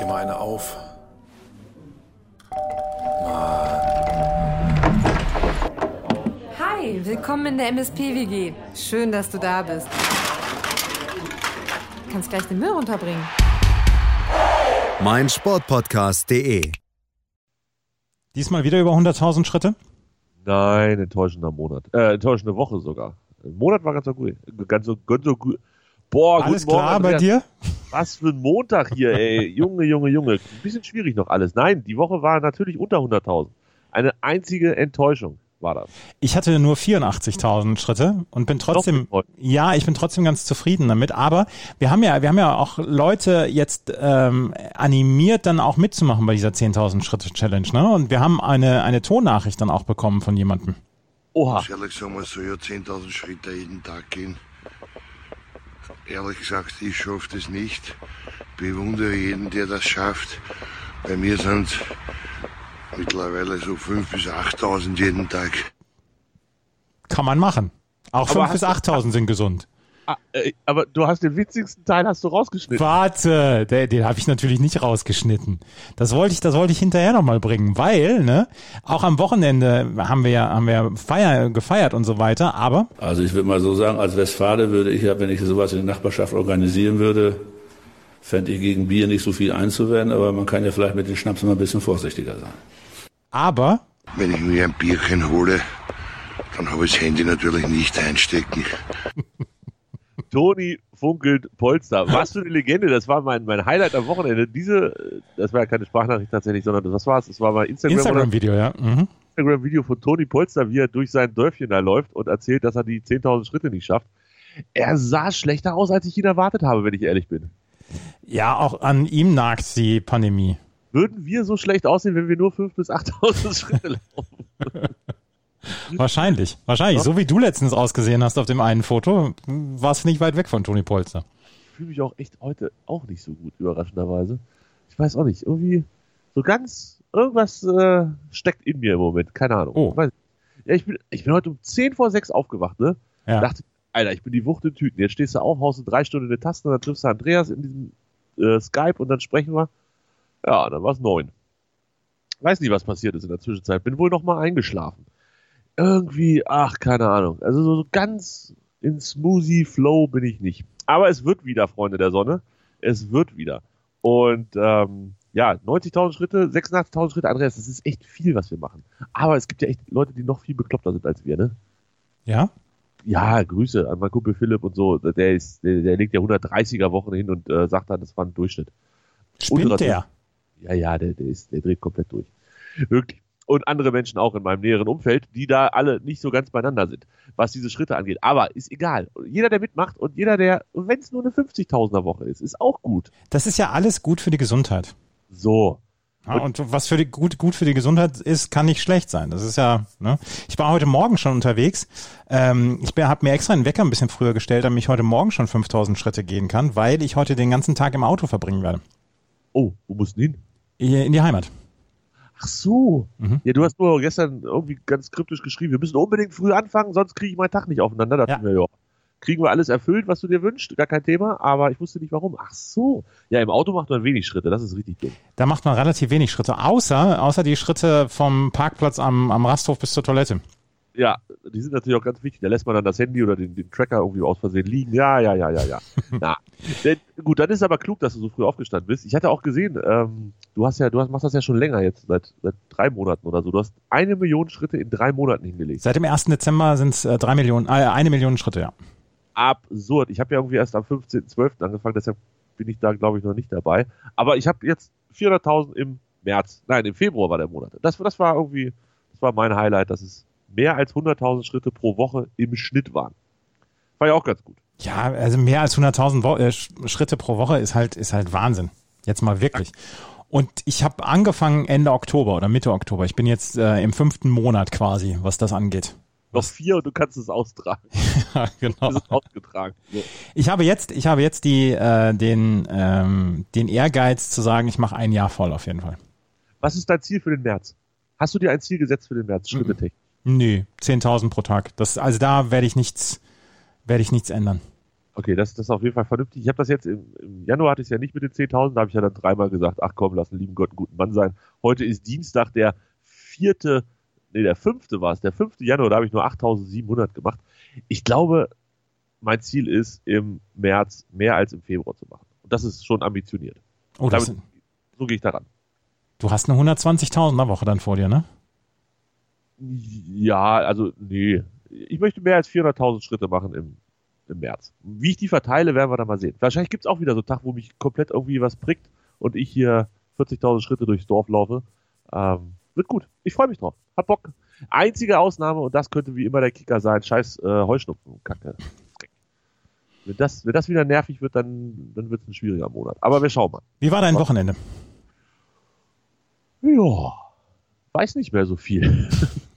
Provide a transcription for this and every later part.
dir mal eine auf. Hi, willkommen in der MSP-WG. Schön, dass du da bist. Du kannst gleich den Müll runterbringen. mein Sportpodcast.de. Diesmal wieder über 100.000 Schritte? Nein, enttäuschender Monat. Äh, enttäuschende Woche sogar. Ein Monat war ganz so gut. Ganz so, ganz so gut. Boah, Alles guten Morgen, klar bei dir? Was für ein Montag hier, ey. Junge, Junge, Junge. Ein bisschen schwierig noch alles. Nein, die Woche war natürlich unter 100.000. Eine einzige Enttäuschung war das. Ich hatte nur 84.000 Schritte und bin trotzdem, ja, ich bin trotzdem ganz zufrieden damit. Aber wir haben ja, wir haben ja auch Leute jetzt ähm, animiert, dann auch mitzumachen bei dieser 10.000 Schritte Challenge, ne? Und wir haben eine eine Tonnachricht dann auch bekommen von jemandem. Oha. Ganz ehrlich sagen, man soll ja 10.000 Schritte jeden Tag gehen. Ehrlich gesagt, ich schaffe das nicht. Bewundere jeden, der das schafft. Bei mir sind mittlerweile so 5.000 bis 8.000 jeden Tag. Kann man machen. Auch Aber 5.000 bis hast 8.000 sind gesund. Ah, äh, aber du hast den witzigsten Teil hast du rausgeschnitten. Warte, den, den habe ich natürlich nicht rausgeschnitten. Das wollte ich, das wollte ich hinterher nochmal bringen, weil, ne, auch am Wochenende haben wir ja, haben wir Feier, gefeiert und so weiter, aber Also ich würde mal so sagen, als Westfale würde ich ja, wenn ich sowas in der Nachbarschaft organisieren würde, fände ich gegen Bier nicht so viel einzuwenden, aber man kann ja vielleicht mit den Schnaps immer ein bisschen vorsichtiger sein. aber Wenn ich mir ein Bierchen hole, dann habe ich das Handy natürlich nicht einstecken. Toni funkelt Polster. Was für eine Legende. Das war mein, mein Highlight am Wochenende. Diese, das war ja keine Sprachnachricht tatsächlich, sondern das, was war es? Das war mal Instagram, Instagram-Video, ja. Mhm. Instagram-Video von Toni Polster, wie er durch sein Dörfchen da läuft und erzählt, dass er die 10.000 Schritte nicht schafft. Er sah schlechter aus, als ich ihn erwartet habe, wenn ich ehrlich bin. Ja, auch an ihm nagt die Pandemie. Würden wir so schlecht aussehen, wenn wir nur 5.000 bis 8.000 Schritte laufen? Wahrscheinlich, wahrscheinlich. So wie du letztens ausgesehen hast auf dem einen Foto, warst du nicht weit weg von Toni Polster. Ich fühle mich auch echt heute auch nicht so gut, überraschenderweise. Ich weiß auch nicht, irgendwie so ganz, irgendwas äh, steckt in mir im Moment, keine Ahnung. Oh. Ja, ich, bin, ich bin heute um 10 vor 6 aufgewacht, ne? Ja. Dachte, Alter, ich bin die Wucht in Tüten. Jetzt stehst du auf, haust du drei Stunden in die Tasten, dann triffst du Andreas in diesem äh, Skype und dann sprechen wir. Ja, dann war es neun. Weiß nicht, was passiert ist in der Zwischenzeit. Bin wohl noch mal eingeschlafen. Irgendwie, ach, keine Ahnung. Also so ganz in Smoothie Flow bin ich nicht. Aber es wird wieder, Freunde der Sonne. Es wird wieder. Und ähm, ja, 90.000 Schritte, 86.000 Schritte, Andreas, das ist echt viel, was wir machen. Aber es gibt ja echt Leute, die noch viel bekloppter sind als wir, ne? Ja? Ja, Grüße an meinen Kumpel Philipp und so. Der ist, der, der legt ja 130er Wochen hin und äh, sagt dann, das war ein Durchschnitt. Spinnt der? Ja, ja, der, der ist, der dreht komplett durch. Wirklich. Und andere Menschen auch in meinem näheren Umfeld, die da alle nicht so ganz beieinander sind, was diese Schritte angeht. Aber ist egal. Jeder, der mitmacht und jeder, der, wenn es nur eine 50.000er Woche ist, ist auch gut. Das ist ja alles gut für die Gesundheit. So. Ja, und was für die, gut, gut für die Gesundheit ist, kann nicht schlecht sein. Das ist ja, ne? Ich war heute Morgen schon unterwegs. Ähm, ich habe mir extra einen Wecker ein bisschen früher gestellt, damit ich heute Morgen schon 5000 Schritte gehen kann, weil ich heute den ganzen Tag im Auto verbringen werde. Oh, wo musst du hin? In die Heimat. Ach so. Mhm. Ja, du hast nur gestern irgendwie ganz kryptisch geschrieben, wir müssen unbedingt früh anfangen, sonst kriege ich meinen Tag nicht aufeinander. Da Ja. wir, ja. Kriegen wir alles erfüllt, was du dir wünschst, gar kein Thema, aber ich wusste nicht warum. Ach so. Ja, im Auto macht man wenig Schritte, das ist richtig dumm. Da macht man relativ wenig Schritte, außer, außer die Schritte vom Parkplatz am, am Rasthof bis zur Toilette. Ja, die sind natürlich auch ganz wichtig. Da lässt man dann das Handy oder den, den Tracker irgendwie aus Versehen liegen. Ja, ja, ja, ja, ja. Na, denn, gut, dann ist aber klug, dass du so früh aufgestanden bist. Ich hatte auch gesehen, ähm, du hast ja, du hast, machst das ja schon länger jetzt, seit, seit drei Monaten oder so. Du hast eine Million Schritte in drei Monaten hingelegt. Seit dem 1. Dezember sind es äh, drei Millionen, äh, eine Million Schritte, ja. Absurd. Ich habe ja irgendwie erst am 15.12. angefangen, deshalb bin ich da, glaube ich, noch nicht dabei. Aber ich habe jetzt 400.000 im März, nein, im Februar war der Monat. Das, das war irgendwie, das war mein Highlight, dass es mehr als 100.000 Schritte pro Woche im Schnitt waren. War ja auch ganz gut. Ja, also mehr als 100.000 Wo äh, Sch- Schritte pro Woche ist halt, ist halt Wahnsinn. Jetzt mal wirklich. Und ich habe angefangen Ende Oktober oder Mitte Oktober. Ich bin jetzt äh, im fünften Monat quasi, was das angeht. Noch vier und du kannst es austragen. Ja, genau. Es ist ausgetragen. So. Ich habe jetzt, ich habe jetzt die, äh, den, ähm, den Ehrgeiz zu sagen, ich mache ein Jahr voll auf jeden Fall. Was ist dein Ziel für den März? Hast du dir ein Ziel gesetzt für den März? Schritte Mhm. technisch. Nö, 10.000 pro Tag. Das, also da werde ich nichts, werde ich nichts ändern. Okay, das, das ist auf jeden Fall vernünftig. Ich habe das jetzt im, im Januar hatte ich es ja nicht mit den 10.000, da habe ich ja dann dreimal gesagt, ach komm, lass den lieben Gott einen guten Mann sein. Heute ist Dienstag, der vierte, nee, der fünfte war es, der fünfte Januar, da habe ich nur 8.700 gemacht. Ich glaube, mein Ziel ist, im März mehr als im Februar zu machen. Und das ist schon ambitioniert. Oh, das, Damit, so gehe ich daran. du hast eine 120.000er Woche dann vor dir, ne? Ja, also nee. Ich möchte mehr als 400.000 Schritte machen im, im März. Wie ich die verteile, werden wir dann mal sehen. Wahrscheinlich gibt's auch wieder so einen Tag, wo mich komplett irgendwie was prickt und ich hier 40.000 Schritte durchs Dorf laufe. Ähm, wird gut. Ich freue mich drauf. Hab Bock. Einzige Ausnahme, und das könnte wie immer der Kicker sein, scheiß äh, Heuschnupfen, Kacke. Wenn das, wenn das wieder nervig wird, dann, dann wird es ein schwieriger Monat. Aber wir schauen mal. Wie war dein Wochenende? Ja, weiß nicht mehr so viel.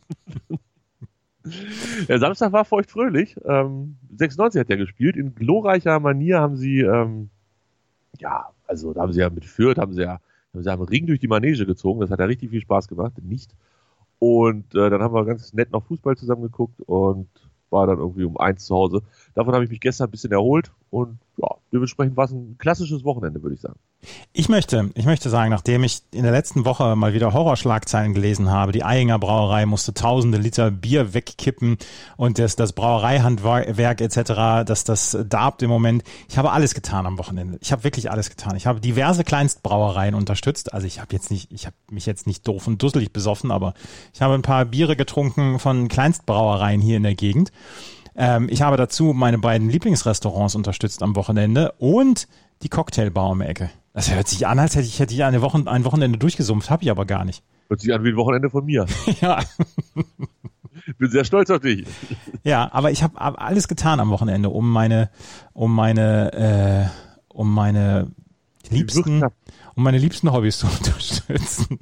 Der Samstag war feuchtfröhlich. Ähm, 96 hat ja gespielt. In glorreicher Manier haben sie, ähm, ja, also da haben sie ja mit Fürth, haben sie ja, haben sie ja einen Ring durch die Manege gezogen. Das hat ja richtig viel Spaß gemacht. Nicht. Und äh, dann haben wir ganz nett noch Fußball zusammen geguckt und war dann irgendwie um eins zu Hause. Davon habe ich mich gestern ein bisschen erholt und ja, dementsprechend war es ein klassisches Wochenende, würde ich sagen. Ich möchte, ich möchte sagen, nachdem ich in der letzten Woche mal wieder Horrorschlagzeilen gelesen habe, die Eyinger Brauerei musste tausende Liter Bier wegkippen und das, das Brauereihandwerk etc., dass das darbt im Moment. Ich habe alles getan am Wochenende. Ich habe wirklich alles getan. Ich habe diverse Kleinstbrauereien unterstützt. Also ich habe jetzt nicht, ich habe mich jetzt nicht doof und dusselig besoffen, aber ich habe ein paar Biere getrunken von Kleinstbrauereien hier in der Gegend. Ähm, ich habe dazu meine beiden Lieblingsrestaurants unterstützt am Wochenende und die Cocktailbar um die Ecke. Das hört sich an, als hätte ich, hätte ich eine Woche, ein Wochenende durchgesumpft, habe ich aber gar nicht. Hört sich an wie ein Wochenende von mir. ja. Bin sehr stolz auf dich. Ja, aber ich habe alles getan am Wochenende, um meine, um meine, äh, um meine liebsten, um meine liebsten Hobbys zu unterstützen.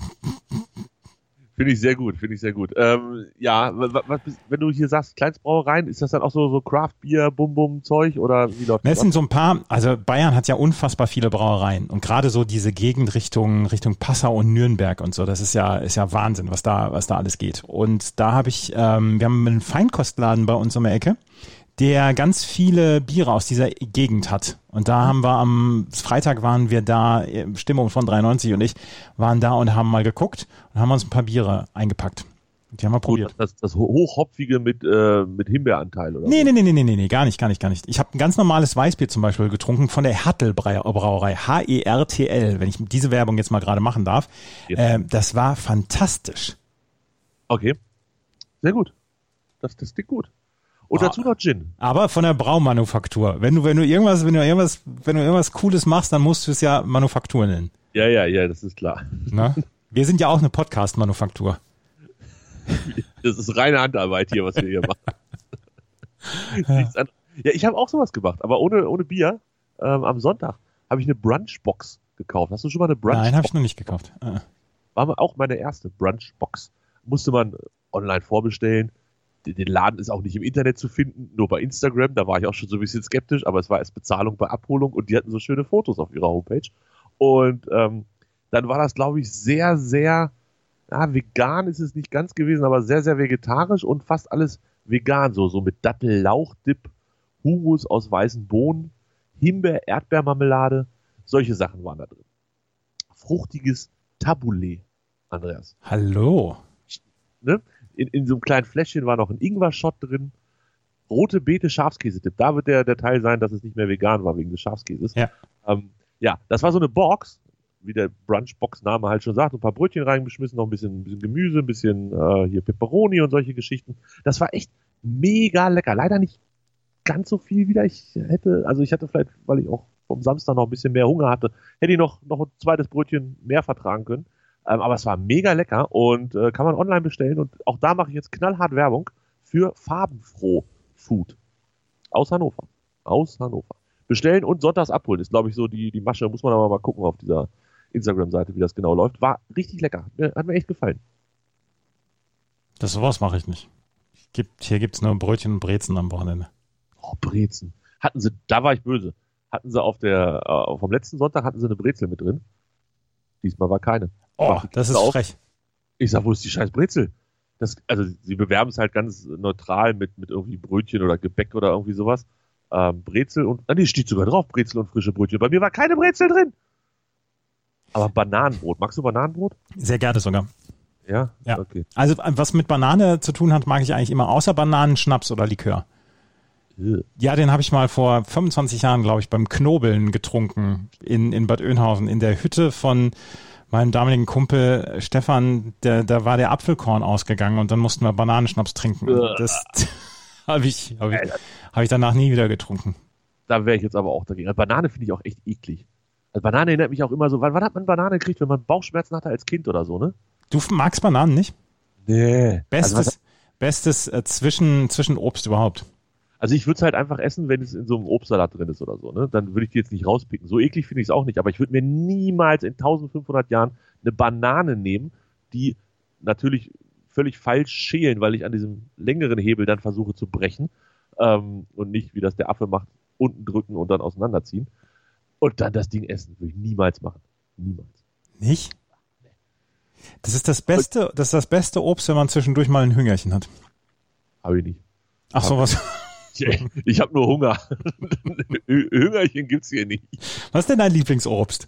Finde ich sehr gut, finde ich sehr gut. Ähm, ja, was, wenn du hier sagst, Kleinstbrauereien, ist das dann auch so, so Craft-Bier, Bum-Bum-Zeug oder wie läuft das? Es sind so ein paar, also Bayern hat ja unfassbar viele Brauereien und gerade so diese Gegend Richtung, Richtung Passau und Nürnberg und so, das ist ja, ist ja Wahnsinn, was da, was da alles geht. Und da habe ich, ähm, wir haben einen Feinkostladen bei uns um die Ecke der ganz viele Biere aus dieser Gegend hat. Und da haben wir am Freitag waren wir da, Stimmung von 93 und ich waren da und haben mal geguckt und haben uns ein paar Biere eingepackt. Die haben wir probiert. Das, das hochhopfige mit, äh, mit Himbeeranteil, oder? Nee, nee, nee, nee, nee, nee, gar nicht, gar nicht, gar nicht. Ich habe ein ganz normales Weißbier zum Beispiel getrunken von der Hertel Brauerei, H-E-R-T-L, wenn ich diese Werbung jetzt mal gerade machen darf. Äh, das war fantastisch. Okay. Sehr gut. Das, das klingt gut. Und dazu noch Gin. Aber von der Braumanufaktur. Wenn du, wenn du irgendwas, wenn du irgendwas, wenn du irgendwas Cooles machst, dann musst du es ja Manufaktur nennen. Ja, ja, ja, das ist klar. Na? Wir sind ja auch eine Podcast-Manufaktur. Das ist reine Handarbeit hier, was wir hier machen. ja, ich habe auch sowas gemacht, aber ohne, ohne Bier. Ähm, am Sonntag habe ich eine Brunchbox gekauft. Hast du schon mal eine Brunchbox? Nein, habe ich noch nicht gekauft. Ah. War auch meine erste Brunchbox. Musste man online vorbestellen den Laden ist auch nicht im Internet zu finden, nur bei Instagram. Da war ich auch schon so ein bisschen skeptisch, aber es war erst Bezahlung bei Abholung und die hatten so schöne Fotos auf ihrer Homepage. Und ähm, dann war das, glaube ich, sehr, sehr, ja, vegan ist es nicht ganz gewesen, aber sehr, sehr vegetarisch und fast alles vegan, so, so mit Dattel-Lauchdip, Hummus aus weißen Bohnen, Himbeer, Erdbeermarmelade, solche Sachen waren da drin. Fruchtiges Taboulet, Andreas. Hallo. Ne? In, in so einem kleinen Fläschchen war noch ein Ingwer-Shot drin. Rote Beete Schafskäse-Tipp. Da wird der, der Teil sein, dass es nicht mehr vegan war wegen des Schafskäses. Ja. Ähm, ja, das war so eine Box, wie der Brunch-Box-Name halt schon sagt. Ein paar Brötchen reingeschmissen, noch ein bisschen, ein bisschen Gemüse, ein bisschen äh, hier Peperoni und solche Geschichten. Das war echt mega lecker. Leider nicht ganz so viel wieder. Ich hätte, also ich hatte vielleicht, weil ich auch vom Samstag noch ein bisschen mehr Hunger hatte, hätte ich noch, noch ein zweites Brötchen mehr vertragen können. Ähm, aber es war mega lecker und äh, kann man online bestellen. Und auch da mache ich jetzt knallhart Werbung für Farbenfroh Food aus Hannover. Aus Hannover. Bestellen und sonntags abholen ist, glaube ich, so die, die Masche. Muss man aber mal gucken auf dieser Instagram-Seite, wie das genau läuft. War richtig lecker. Hat mir echt gefallen. Das sowas mache ich nicht. Gibt, hier gibt's nur Brötchen und Brezen am Wochenende. Oh, Brezen. Hatten sie, da war ich böse. Hatten sie auf der, äh, vom letzten Sonntag hatten sie eine Brezel mit drin. Diesmal war keine. Oh, das ist auf. frech. Ich sag, wo ist die scheiß Brezel? Das, also sie bewerben es halt ganz neutral mit, mit irgendwie Brötchen oder Gebäck oder irgendwie sowas. ähm, Brezel und, ah nee, steht sogar drauf, Brezel und frische Brötchen. Bei mir war keine Brezel drin. Aber Bananenbrot. Magst du Bananenbrot? Sehr gerne sogar. Ja? Ja. Okay. Also was mit Banane zu tun hat, mag ich eigentlich immer, außer Bananen, Schnaps oder Likör. Ja, den habe ich mal vor 25 Jahren, glaube ich, beim Knobeln getrunken in, in Bad Oeynhausen, in der Hütte von meinem damaligen Kumpel Stefan, der, da war der Apfelkorn ausgegangen und dann mussten wir Bananenschnaps trinken. Das habe ich, hab ich, hab ich danach nie wieder getrunken. Da wäre ich jetzt aber auch dagegen. Also Banane finde ich auch echt eklig. Also Banane erinnert mich auch immer so, wann, wann hat man Banane gekriegt, wenn man Bauchschmerzen hatte als Kind oder so, ne? Du magst Bananen nicht? Nee. Bestes, Also, bestes äh, zwischen, zwischen Obst überhaupt. Also ich würde es halt einfach essen, wenn es in so einem Obstsalat drin ist oder so, ne? Dann würde ich die jetzt nicht rauspicken. So eklig finde ich es auch nicht, aber ich würde mir niemals in 1500 Jahren eine Banane nehmen, die natürlich völlig falsch schälen, weil ich an diesem längeren Hebel dann versuche zu brechen ähm, und nicht, wie das der Affe macht, unten drücken und dann auseinanderziehen. Und dann das Ding essen, würde ich niemals machen. Niemals. Nicht? Das ist das beste, das ist das beste Obst, wenn man zwischendurch mal ein Hüngerchen hat. Habe ich nicht. Ach sowas. Ich habe nur Hunger. Hüngerchen gibt's hier nicht. Was ist denn dein Lieblingsobst?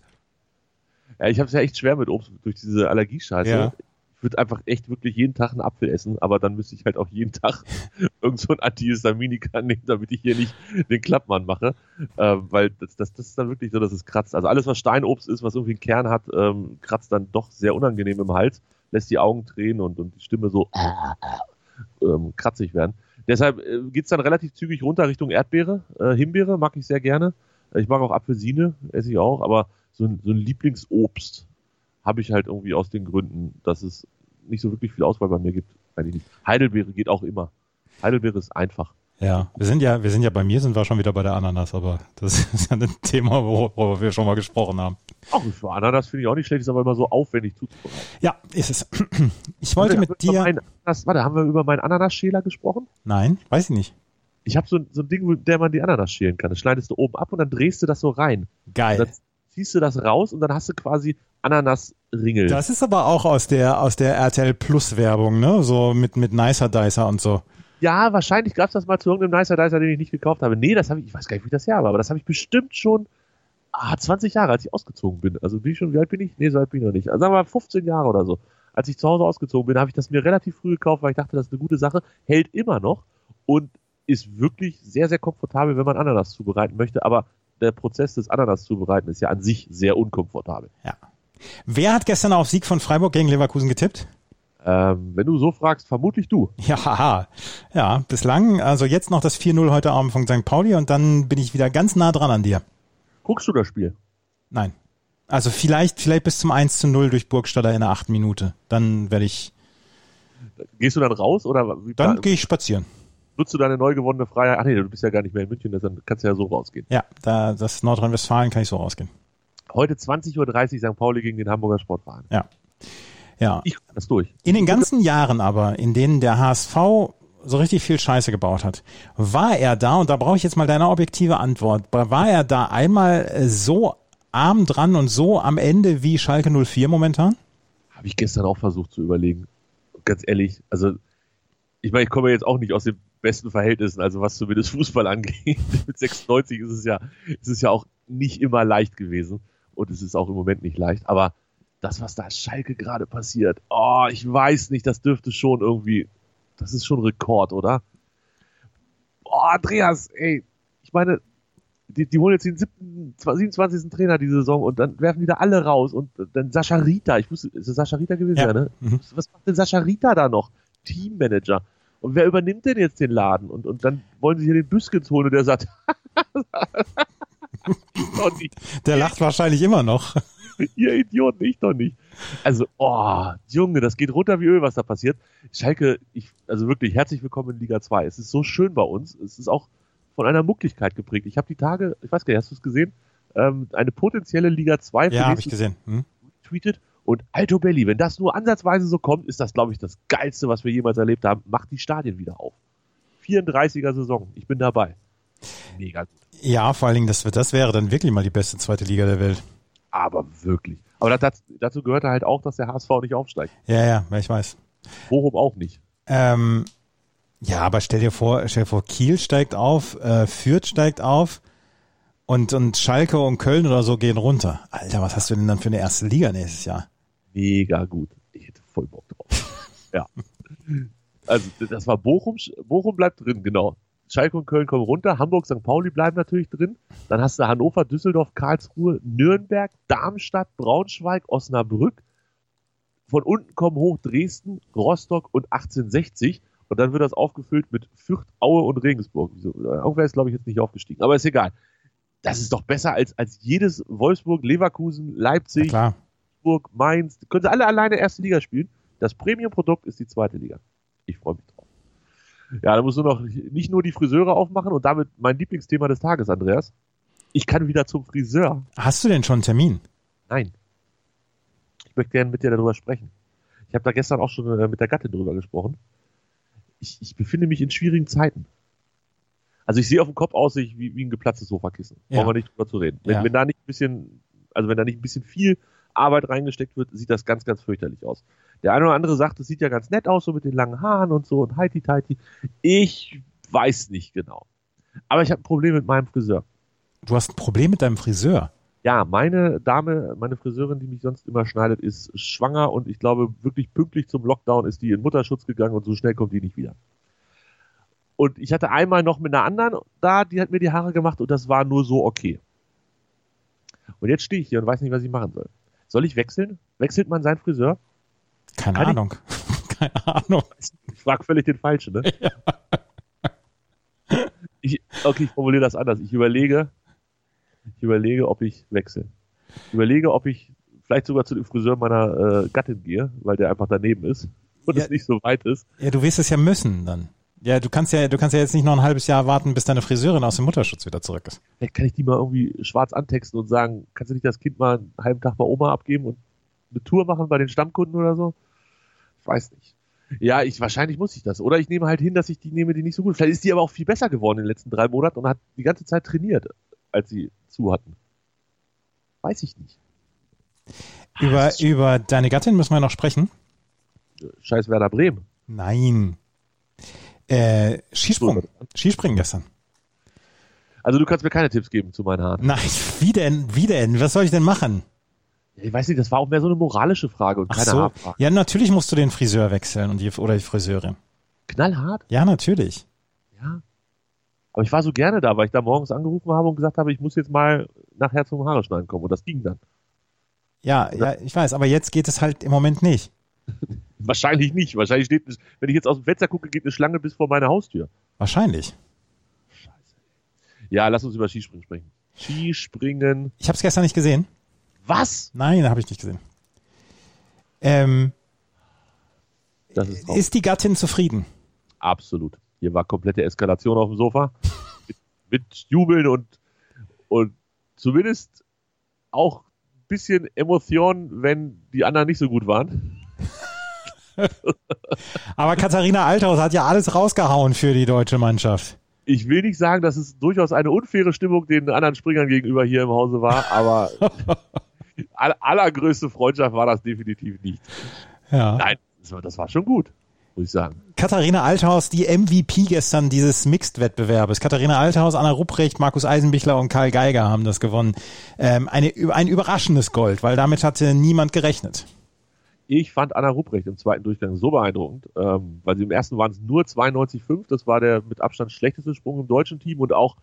Ja, ich habe es ja echt schwer mit Obst durch diese Allergiescheiße. Ja. Ich würde einfach echt wirklich jeden Tag einen Apfel essen, aber dann müsste ich halt auch jeden Tag irgend so ein Antihistaminika nehmen, damit ich hier nicht den Klappmann mache. Ähm, weil das, das, das ist dann wirklich so, dass es kratzt. Also alles, was Steinobst ist, was irgendwie einen Kern hat, ähm, kratzt dann doch sehr unangenehm im Hals, lässt die Augen tränen und, und die Stimme so ähm, kratzig werden. Deshalb äh, geht's dann relativ zügig runter Richtung Erdbeere. Äh, Himbeere mag ich sehr gerne. Ich mag auch Apfelsine, esse ich auch, aber so ein, so ein Lieblingsobst habe ich halt irgendwie aus den Gründen, dass es nicht so wirklich viel Auswahl bei mir gibt. Heidelbeere geht auch immer. Heidelbeere ist einfach. Ja, wir sind ja, wir sind ja bei mir sind wir schon wieder bei der Ananas, aber das ist ja ein Thema, worüber wir schon mal gesprochen haben. Auch für Ananas finde ich auch nicht schlecht, ist aber immer so aufwendig zuzubereiten. Ja, ist es. Ich wollte mit dir. Ananas, warte, haben wir über meinen Ananasschäler gesprochen? Nein, weiß ich nicht. Ich habe so, ein- so ein Ding, mit der man die Ananas schälen kann. Das schneidest du oben ab und dann drehst du das so rein. Und Geil. dann ziehst du das raus und dann hast du quasi Ananasringel. Das ist aber auch aus der aus der RTL Plus Werbung, ne? So mit mit Nicer Dicer und so. Ja, wahrscheinlich gab's das mal zu irgendeinem Nicer Dicer, den ich nicht gekauft habe. Nee, das habe ich, ich weiß gar nicht, wie das her war, aber das habe ich bestimmt schon ah, 20 Jahre, als ich ausgezogen bin. Also bin schon, wie alt bin ich? Nee, so alt bin ich noch nicht. Also sagen wir mal 15 Jahre oder so. Als ich zu Hause ausgezogen bin, habe ich das mir relativ früh gekauft, weil ich dachte, das ist eine gute Sache. Hält immer noch und ist wirklich sehr, sehr komfortabel, wenn man Ananas zubereiten möchte. Aber der Prozess des Ananas zubereiten ist ja an sich sehr unkomfortabel. Wer hat gestern auf Sieg von Freiburg gegen Leverkusen getippt? Ähm, wenn du so fragst, vermutlich du. Ja, haha. ja, bislang, also jetzt noch das 4-0 heute Abend von St. Pauli und dann bin ich wieder ganz nah dran an dir. Guckst du das Spiel? Nein. Also vielleicht, vielleicht bis zum 1 zu 0 durch Burgstaller in der achten Minute. Dann werde ich, Gehst du dann raus oder wie, dann gehe ich spazieren. nutzt du deine neu gewonnene Freiheit? Ach nee, du bist ja gar nicht mehr in München, dann kannst du ja so rausgehen. Ja, da, das Nordrhein-Westfalen kann ich so rausgehen. Heute 20.30 Uhr St. Pauli gegen den Hamburger Sportverein. Ja. Ja. Ich kann das durch. In den ganzen Jahren aber, in denen der HSV so richtig viel Scheiße gebaut hat, war er da, und da brauche ich jetzt mal deine objektive Antwort, war er da einmal äh, so arm dran und so am Ende wie Schalke 04 momentan? Habe ich gestern auch versucht zu überlegen. Ganz ehrlich, also ich meine, ich komme jetzt auch nicht aus den besten Verhältnissen, also was zumindest Fußball angeht. Mit 96 ist es ja, ist es ja auch nicht immer leicht gewesen und es ist auch im Moment nicht leicht. Aber das, was da Schalke gerade passiert, oh, ich weiß nicht, das dürfte schon irgendwie, das ist schon Rekord, oder? Oh, Andreas, ey, ich meine, die, die holen jetzt den siebten, 27. Trainer die Saison und dann werfen die da alle raus und dann Sascha Rita, ich wusste, ist es Sascha Rita gewesen, Ja. ja, ne? Mhm. Was macht denn Sascha Rita da noch? Teammanager. Und wer übernimmt denn jetzt den Laden? Und, und dann wollen sie hier den Büskens holen und der sagt. Der lacht wahrscheinlich immer noch. Ihr Idioten, ich doch nicht. Also, oh, Junge, das geht runter wie Öl, was da passiert. Schalke, ich, also wirklich, herzlich willkommen in Liga 2. Es ist so schön bei uns. Es ist auch von einer Mucklichkeit geprägt. Ich habe die Tage, ich weiß gar nicht, hast du es gesehen? Ähm, eine potenzielle Liga 2 für Ja, habe ich gesehen. Hm? tweetet. Und Alto Belli, wenn das nur ansatzweise so kommt, ist das, glaube ich, das Geilste, was wir jemals erlebt haben. Macht die Stadien wieder auf. 34er Saison. Ich bin dabei. Mega gut. Ja, vor allen Dingen, das, das wäre dann wirklich mal die beste zweite Liga der Welt. Aber wirklich. Aber das, dazu gehört halt auch, dass der HSV nicht aufsteigt. Ja, ja, ich weiß. Bochum auch nicht. Ähm, Ja, aber stell dir vor, stell dir vor, Kiel steigt auf, äh, Fürth steigt auf und, und Schalke und Köln oder so gehen runter. Alter, was hast du denn dann für eine erste Liga nächstes Jahr? Mega gut. Ich hätte voll Bock drauf. ja. Also das war Bochum, Bochum bleibt drin, genau. Schalke und Köln kommen runter, Hamburg, St. Pauli bleiben natürlich drin. Dann hast du Hannover, Düsseldorf, Karlsruhe, Nürnberg, Darmstadt, Braunschweig, Osnabrück. Von unten kommen hoch Dresden, Rostock und 1860. Und dann wird das aufgefüllt mit Fürth, Aue und Regensburg. Irgendwer ist, glaube ich, jetzt nicht aufgestiegen. Aber ist egal. Das ist doch besser als, als jedes Wolfsburg, Leverkusen, Leipzig. Hamburg, Mainz. Die können sie alle alleine erste Liga spielen. Das Premium-Produkt ist die zweite Liga. Ich freue mich. Ja, da musst du noch nicht nur die Friseure aufmachen und damit mein Lieblingsthema des Tages, Andreas. Ich kann wieder zum Friseur. Hast du denn schon einen Termin? Nein. Ich möchte gerne mit dir darüber sprechen. Ich habe da gestern auch schon äh, mit der Gattin drüber gesprochen. Ich, ich befinde mich in schwierigen Zeiten. Also ich sehe auf dem Kopf aus wie, wie ein geplatztes Sofakissen. Ja. Brauchen wir nicht drüber zu reden. Wenn, Ja. wenn da nicht ein bisschen, also wenn da nicht ein bisschen viel Arbeit reingesteckt wird, sieht das ganz, ganz fürchterlich aus. Der eine oder andere sagt, es sieht ja ganz nett aus, so mit den langen Haaren und so und heiti teiti. Ich weiß nicht genau. Aber ich habe ein Problem mit meinem Friseur. Du hast ein Problem mit deinem Friseur. Ja, meine Dame, meine Friseurin, die mich sonst immer schneidet, ist schwanger und ich glaube, wirklich pünktlich zum Lockdown ist die in Mutterschutz gegangen und so schnell kommt die nicht wieder. Und ich hatte einmal noch mit einer anderen da, die hat mir die Haare gemacht und das war nur so okay. Und jetzt stehe ich hier und weiß nicht, was ich machen soll. Soll ich wechseln? Wechselt man seinen Friseur? Keine Kann ich- Ahnung. Keine Ahnung. Ich frage völlig den Falschen, ne? Ich, okay, ich formuliere das anders. Ich überlege, ich überlege, ob ich wechsle. Ich überlege, ob ich vielleicht sogar zu dem Friseur meiner äh, Gattin gehe, weil der einfach daneben ist und Ja. es nicht so weit ist. Ja, du wirst es ja müssen dann. Ja, du kannst ja, du kannst ja jetzt nicht noch ein halbes Jahr warten, bis deine Friseurin aus dem Mutterschutz wieder zurück ist. Vielleicht kann ich die mal irgendwie schwarz antexten und sagen, kannst du nicht das Kind mal einen halben Tag bei Oma abgeben und eine Tour machen bei den Stammkunden oder so? Ich weiß nicht. Ja, ich wahrscheinlich muss ich das. Oder ich nehme halt hin, dass ich die nehme, die nicht so gut. Vielleicht ist die aber auch viel besser geworden in den letzten drei Monaten und hat die ganze Zeit trainiert, als sie zu hatten. Weiß ich nicht. Über, über deine Gattin müssen wir noch sprechen. Scheiß Werder Bremen. Nein. Äh, Skisprung. Skispringen gestern. Also du kannst mir keine Tipps geben zu meinen Haaren. Nein, wie denn? Wie denn? Was soll ich denn machen? Ich weiß nicht, das war auch mehr so eine moralische Frage und Ach keine so. Haarfrage. Ja, natürlich musst du den Friseur wechseln und die, oder die Friseurin. Knallhart? Ja, natürlich. Ja. Aber ich war so gerne da, weil ich da morgens angerufen habe und gesagt habe, ich muss jetzt mal nachher zum Haare schneiden kommen. Und das ging dann. Ja, ja, ich weiß, aber jetzt geht es halt im Moment nicht. Wahrscheinlich nicht. Wahrscheinlich steht, wenn ich jetzt aus dem Fenster gucke, geht eine Schlange bis vor meine Haustür. Wahrscheinlich. Ja, lass uns über Skispringen sprechen. Skispringen. Ich habe es gestern nicht gesehen. Was? Nein, habe ich nicht gesehen. Ähm, ist ist die Gattin zufrieden? absolut. Hier war komplette Eskalation auf dem Sofa. mit, mit Jubeln und, und zumindest auch ein bisschen Emotion, wenn die anderen nicht so gut waren. Aber Katharina Althaus hat ja alles rausgehauen für die deutsche Mannschaft. Ich will nicht sagen, dass es durchaus eine unfaire Stimmung den anderen Springern gegenüber hier im Hause war, aber allergrößte Freundschaft war das definitiv nicht. Ja. Nein, das war, schon gut, muss ich sagen. Katharina Althaus, die MVP gestern dieses Mixed-Wettbewerbes. Katharina Althaus, Anna Rupprecht, Markus Eisenbichler und Karl Geiger haben das gewonnen. Ähm, eine, ein überraschendes Gold, weil damit hatte niemand gerechnet. Ich fand Anna Rupprecht im zweiten Durchgang so beeindruckend, ähm, weil sie im ersten waren es nur 92,5. Das war der mit Abstand schlechteste Sprung im deutschen Team und auch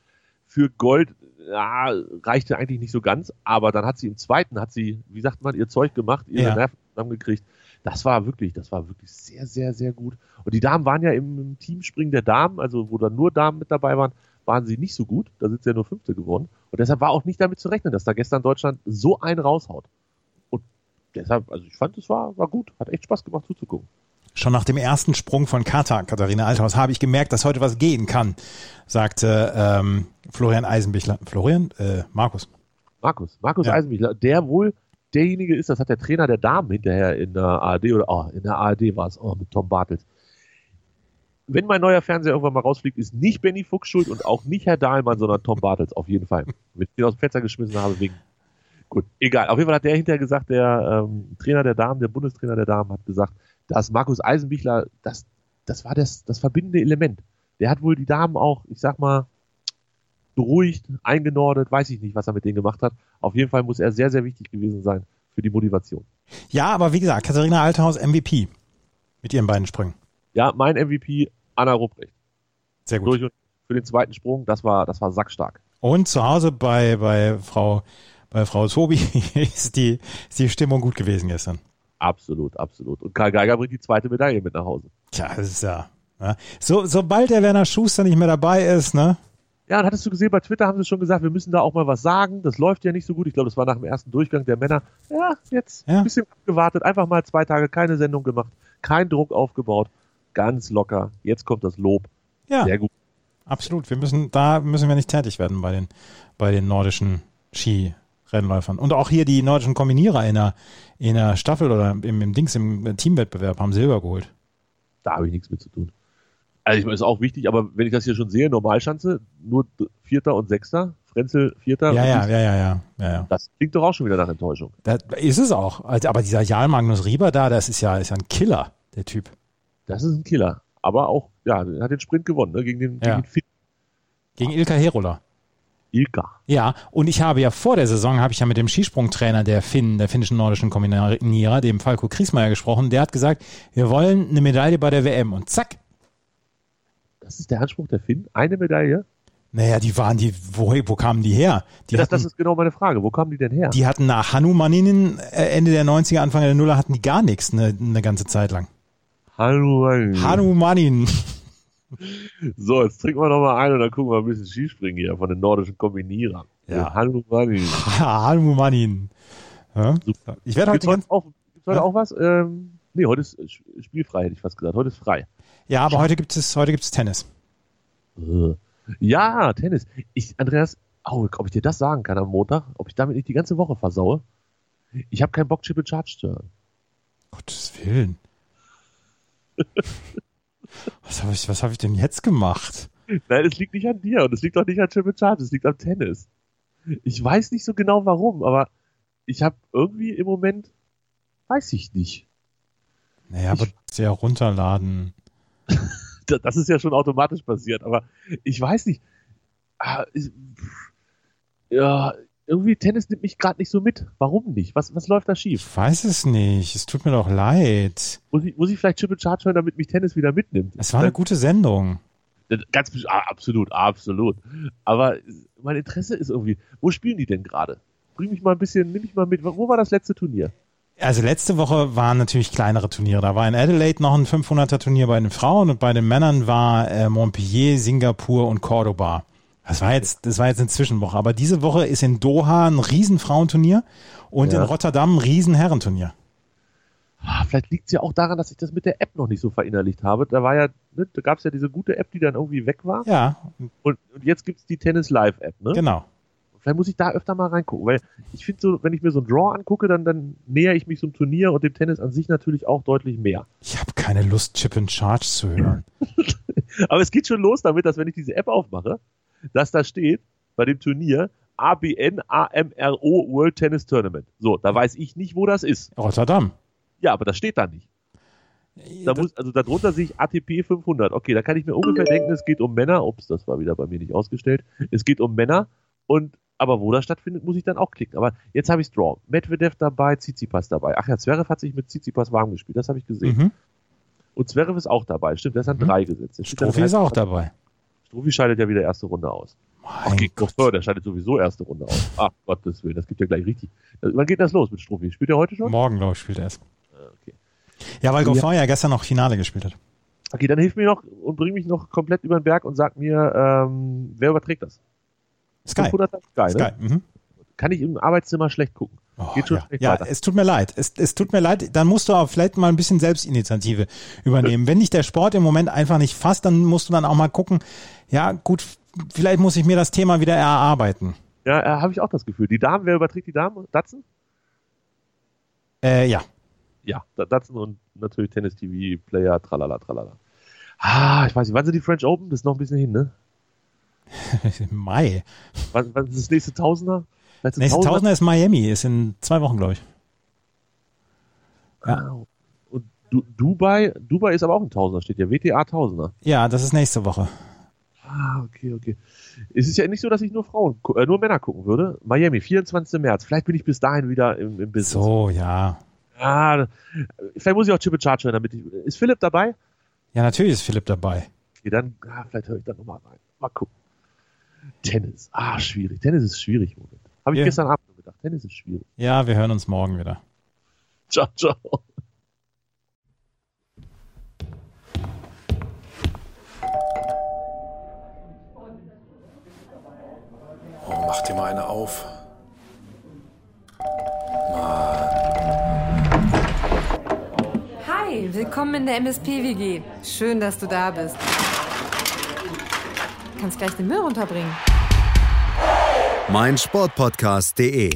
für Gold ja, reichte eigentlich nicht so ganz. Aber dann hat sie im zweiten, hat sie, wie sagt man, ihr Zeug gemacht, ihre Ja. Nerven zusammengekriegt. Das war wirklich, das war wirklich sehr, sehr, sehr gut. Und die Damen waren ja im, im Teamspringen der Damen, also wo dann nur Damen mit dabei waren, waren sie nicht so gut. Da sind sie ja nur Fünfte geworden. Und deshalb war auch nicht damit zu rechnen, dass da gestern Deutschland so einen raushaut. Und deshalb, also ich fand, es war, war gut. Hat echt Spaß gemacht zuzugucken. Schon nach dem ersten Sprung von Kata, Katharina Althaus, habe ich gemerkt, dass heute was gehen kann, sagte ähm, Florian Eisenbichler. Florian? Äh, Markus. Markus, Markus Ja. Eisenbichler, der wohl derjenige ist, das hat der Trainer der Damen hinterher in der ARD oder oh, in der ARD war es, oh, mit Tom Bartels. Wenn mein neuer Fernseher irgendwann mal rausfliegt, ist nicht Benny Fuchs schuld und auch nicht Herr Dahlmann, sondern Tom Bartels, auf jeden Fall. Wenn ich den aus dem Fenster geschmissen habe, wegen. Gut, egal. Auf jeden Fall hat der hinterher gesagt, der ähm, Trainer der Damen, der Bundestrainer der Damen, hat gesagt, dass Markus Eisenbichler, dass das war das, das verbindende Element. Der hat wohl die Damen auch, ich sag mal, beruhigt, eingenordet, weiß ich nicht, was er mit denen gemacht hat. Auf jeden Fall muss er sehr, sehr wichtig gewesen sein für die Motivation. Ja, aber wie gesagt, Katharina Althaus MVP mit ihren beiden Sprüngen. Ja, mein MVP, Anna Rupprecht. Sehr gut. Durch für den zweiten Sprung, das war, das war sackstark. Und zu Hause bei, bei Frau, bei Frau Tobi ist die, ist die Stimmung gut gewesen gestern. Absolut, absolut. Und Karl Geiger bringt die zweite Medaille mit nach Hause. Tja, das ist ja. ja. So, sobald der Werner Schuster nicht mehr dabei ist, ne? Ja, und hattest du gesehen, bei Twitter haben sie schon gesagt, wir müssen da auch mal was sagen. Das läuft ja nicht so gut. Ich glaube, das war nach dem ersten Durchgang der Männer. Ja, jetzt Ja. ein bisschen abgewartet. Einfach mal zwei Tage keine Sendung gemacht. Kein Druck aufgebaut. Ganz locker. Jetzt kommt das Lob. Ja, Sehr gut. absolut. Wir müssen, da müssen wir nicht tätig werden bei den, bei den nordischen Skirennläufern. Und auch hier die nordischen Kombinierer in der, in der Staffel oder im, im Dings, im Teamwettbewerb haben Silber geholt. Da habe ich nichts mit zu tun. Also ich meine, ist auch wichtig, aber wenn ich das hier schon sehe, Normalschanze, nur Vierter und Sechster, Frenzel Vierter. Ja, ja, ja, ja, ja. Das klingt doch auch schon wieder nach Enttäuschung. Da ist es auch. Also, Aber dieser Jarl Magnus Rieber da, das ist ja, ist ja ein Killer, der Typ. Das ist ein Killer. Aber auch, ja, er hat den Sprint gewonnen, ne, gegen den, gegen Gegen Ilka Herola. Ilka. Ja, und ich habe ja vor der Saison, habe ich ja mit dem Skisprungtrainer der Finn, der finnischen nordischen Kombinierer, dem Falco Kriesmeier gesprochen. Der hat gesagt, wir wollen eine Medaille bei der WM. Und zack. Das ist der Anspruch der Finn. Eine Medaille. Naja, die waren die, wo, wo kamen die her? Die, das, hatten, das ist genau meine Frage. Wo kamen die denn her? die hatten nach Hanumaninen äh, Ende der 90er, Anfang der Nuller hatten die gar nichts eine, eine ganze Zeit lang. Hallo, hallo. Hanumanin. So, jetzt trinken wir noch mal ein und dann gucken wir ein bisschen Skispringen hier von den nordischen Kombinierern. Ja. Hallo, Manni. Hanumanin. Ja? Super. Ich werde heute, Gibt's heute ganz, auch, gibt's heute Ja? auch was? Ähm, nee, heute ist äh, spielfrei, hätte ich fast gesagt. Heute ist frei. ja, aber heute gibt es, heute gibt es Tennis. Äh. Ja, Tennis. Ich, Andreas, oh, ob ich dir das sagen kann am Montag, ob ich damit nicht die ganze Woche versaue? Ich habe keinen Bock, Chip and Charge zu hören. Gottes Willen. Was habe ich, was habe ich denn jetzt gemacht? Nein, es liegt nicht an dir und es liegt auch nicht an Chip and Charge, es liegt am Tennis. Ich weiß nicht so genau warum, aber ich habe irgendwie im Moment, weiß ich nicht. Naja, aber sehr runterladen. Da- Das ist ja schon automatisch passiert, aber ich weiß nicht. Ah, ich- Ja, irgendwie Tennis nimmt mich gerade nicht so mit. Warum nicht? Was, was läuft da schief? Ich weiß es nicht. Es tut mir doch leid. Muss ich, muss ich vielleicht and Charge hören, damit mich Tennis wieder mitnimmt? Es war eine gute Sendung. Ganz ah, absolut, absolut. Aber mein Interesse ist irgendwie, wo spielen die denn gerade? Bring mich mal ein bisschen, nimm mich mal mit. Wo war das letzte Turnier? Also letzte Woche waren natürlich kleinere Turniere. Da war in Adelaide noch ein 500er Turnier bei den Frauen und bei den Männern war äh, Montpellier, Singapur und Cordoba. Das war jetzt, das war jetzt eine Zwischenwoche. Aber diese Woche ist in Doha ein riesen Frauenturnier und Ja. in Rotterdam ein riesen Herrenturnier. Ah, Vielleicht liegt es ja auch daran, dass ich das mit der App noch nicht so verinnerlicht habe. Da war ja, ne, da gab es ja diese gute App, die dann irgendwie weg war. Ja, Und, und jetzt gibt's die Tennis Live App, ne? genau. Vielleicht muss ich da öfter mal reingucken, weil ich finde so, wenn ich mir so ein Draw angucke, dann, dann näher ich mich so einem Turnier und dem Tennis an sich natürlich auch deutlich mehr. Ich habe keine Lust, Chip and Charge zu hören. Aber es geht schon los damit, dass wenn ich diese App aufmache, dass da steht bei dem Turnier ABN AMRO World Tennis Tournament. So, da weiß ich nicht, wo das ist. Rotterdam. Ja, aber das steht da nicht. Da muss, also darunter sehe ich ATP 500. Okay, da kann ich mir ungefähr denken, es geht um Männer. Ups, das war wieder bei mir nicht ausgestellt. Es geht um Männer und aber wo das stattfindet, muss ich dann auch klicken. Aber jetzt habe ich Draw. Medvedev dabei, Tsitsipas dabei. Ach ja, Zverev hat sich mit Tsitsipas warm gespielt. Das habe ich gesehen. Mhm. Und Zverev ist auch dabei. Stimmt, ist an Mhm. drei gesetzt. Strophi ist auch dabei. Strophi scheidet ja wieder erste Runde aus. Ach, Mein gegen Gott. Gott. der scheidet sowieso erste Runde aus. Ach, Gottes Willen, das gibt ja gleich richtig. Wann geht das los mit Strophi? Spielt er heute schon? Morgen, glaube ich, spielt er es. okay. Ja, weil Goffin ja gestern noch Finale gespielt hat. Okay, dann hilf mir noch und bring mich noch komplett über den Berg und sag mir, ähm, wer überträgt das? Sky. 500 Sky, Sky. ne? Mhm. Kann ich im Arbeitszimmer schlecht gucken. Oh, Geht schon ja, schlecht ja weiter. es tut mir leid. Es, es tut mir leid. Dann musst du auch vielleicht mal ein bisschen Selbstinitiative übernehmen. Wenn dich der Sport im Moment einfach nicht fasst, dann musst du dann auch mal gucken, ja gut, vielleicht muss ich mir das Thema wieder erarbeiten. Ja, äh, habe ich auch das Gefühl. Die Damen, wer überträgt die Damen? Datsen? Äh, ja. Ja, Da- Datsen und natürlich Tennis TV, Player, tralala, tralala. Ah, ich weiß nicht, wann sind die French Open? Das ist noch ein bisschen hin, ne? Mai. Wann, wann ist das nächste Tausender? Nächste Tausender ist Miami, ist in zwei Wochen, glaube ich. Ja. Ah, Und Du, Dubai, Dubai ist aber auch ein Tausender, steht ja WTA Tausender. Ja, das ist nächste Woche. Ah, okay, okay. Es ist ja nicht so, dass ich nur Frauen, äh, nur Männer gucken würde. Miami, 24. März. Vielleicht bin ich bis dahin wieder im, im Business. So, ja. Ah, vielleicht muss ich auch Chip Charge hören, damit ich. Ist Philipp dabei? Ja, natürlich ist Philipp dabei. Okay, dann, ah, vielleicht höre ich da nochmal rein. Mal gucken. Tennis. Ah, schwierig. Tennis ist schwierig im Moment. Habe ich Ja. gestern Abend gedacht. Tennis ist schwierig. Ja, wir hören uns morgen wieder. Ciao, ciao. Oh, mach dir mal eine auf. Hi, willkommen in der MSP-WG. Schön, dass du da bist. Kannst gleich den Müll runterbringen. meinsportpodcast.de